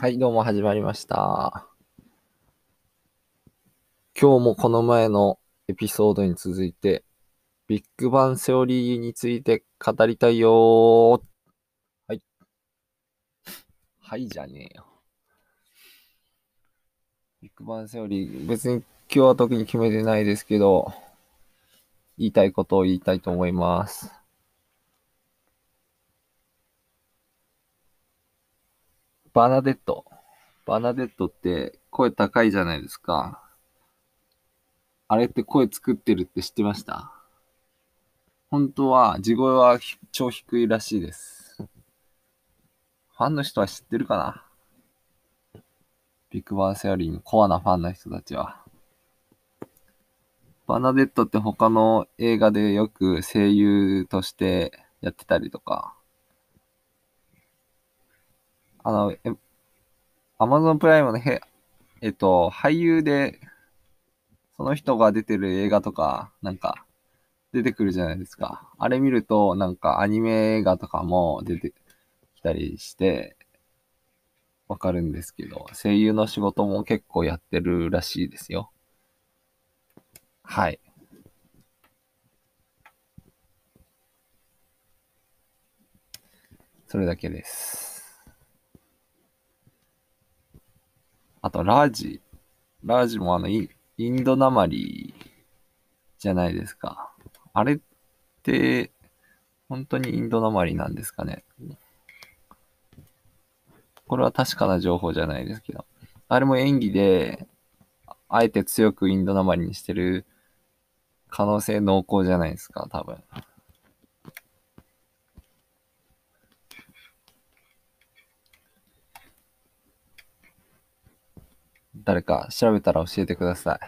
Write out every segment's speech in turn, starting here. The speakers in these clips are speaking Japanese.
はい、どうも始まりました。今日もこの前のエピソードに続いて、ビッグバンセオリーについて語りたいよー。はい。はいじゃねえよ。ビッグバンセオリー、別に今日は特に決めてないですけど、言いたいことを言いたいと思います。バナデット。バナデットって声高いじゃないですか。あれって声作ってるって知ってました？本当は地声は超低いらしいです。ファンの人は知ってるかな？ビッグバンセオリーのコアなファンの人たちは。バナデットって他の映画でよく声優としてやってたりとか、あの、え、アマゾンプライムのへ、えっと、俳優で、その人が出てる映画とか、なんか、出てくるじゃないですか。あれ見ると、なんかアニメ映画とかも出てきたりして、わかるんですけど、声優の仕事も結構やってるらしいですよ。はい。それだけです。あと、ラージ。ラージもあの、インドなまりじゃないですか。あれって、本当にインドなまりなんですかね。これは確かな情報じゃないですけど。あれも演技で、あえて強くインドなまりにしてる可能性濃厚じゃないですか、多分。誰か調べたら教えてください。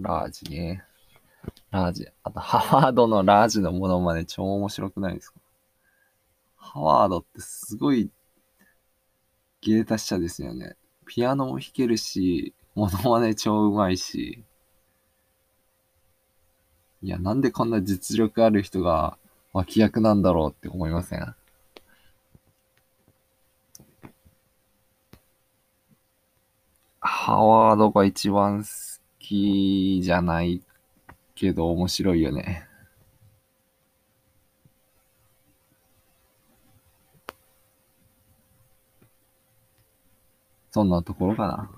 ラージね。ラージ。あと、ハワードのラージのものまね超面白くないですか？ハワードってすごい芸達者ですよね。ピアノも弾けるし、モノマネ超うまいし。いや、なんでこんな実力ある人が脇役なんだろうって思いません？ハワードが一番好きじゃないけど面白いよね。そんなところかな。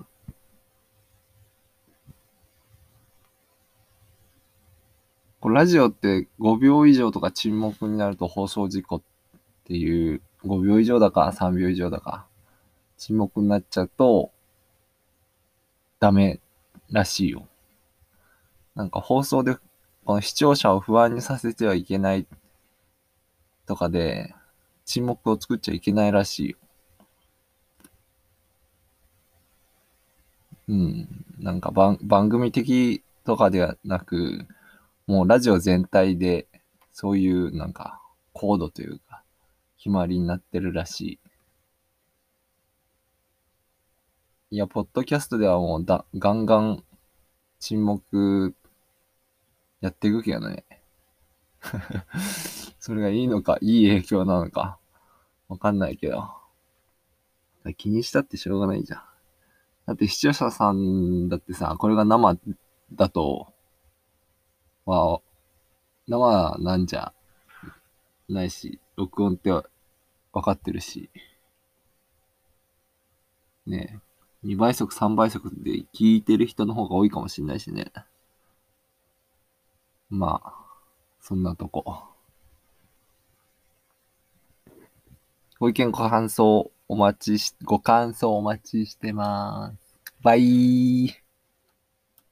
これラジオって5秒以上とか沈黙になると放送事故っていう5秒以上だか3秒以上だか沈黙になっちゃうとダメらしいよ。なんか放送でこの視聴者を不安にさせてはいけないとかで沈黙を作っちゃいけないらしいよ。うん。なんか番番組的とかではなく、もうラジオ全体で、そういうなんか、コードというか、決まりになってるらしい。いや、ポッドキャストではもうだ、ガンガン沈黙やっていくけどね。それがいいのか、いい影響なのか、わかんないけど。気にしたってしょうがないじゃん。だって視聴者さんだってさ、これが生だと、まあ、生なんじゃないし、録音って分かってるし。ねえ。2倍速、3倍速で聞いてる人の方が多いかもしんないしね。まあ、そんなとこ。ご意見、ご感想お待ちし、ご感想お待ちしてます。バイ